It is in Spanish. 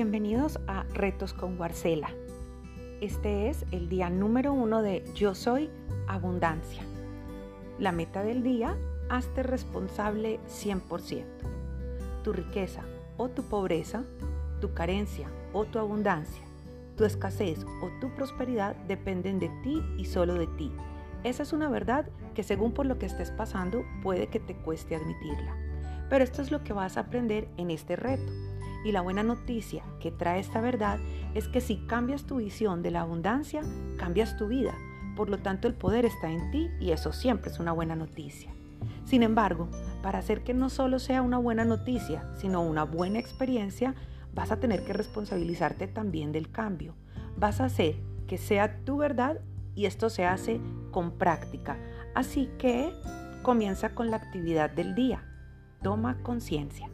Bienvenidos a Retos con Guarcela. Este es el día número uno de Yo Soy Abundancia. La meta del día, hazte responsable 100%. Tu riqueza o tu pobreza, tu carencia o tu abundancia, tu escasez o tu prosperidad dependen de ti y solo de ti. Esa es una verdad que según por lo que estés pasando puede que te cueste admitirla. Pero esto es lo que vas a aprender en este reto y la buena noticia que trae esta verdad es que si cambias tu visión de la abundancia, cambias tu vida. Por lo tanto, el poder está en ti y eso siempre es una buena noticia. Sin embargo, para hacer que no solo sea una buena noticia, sino una buena experiencia, vas a tener que responsabilizarte también del cambio. Vas a hacer que sea tu verdad y esto se hace con práctica. Así que comienza con la actividad del día. Toma conciencia.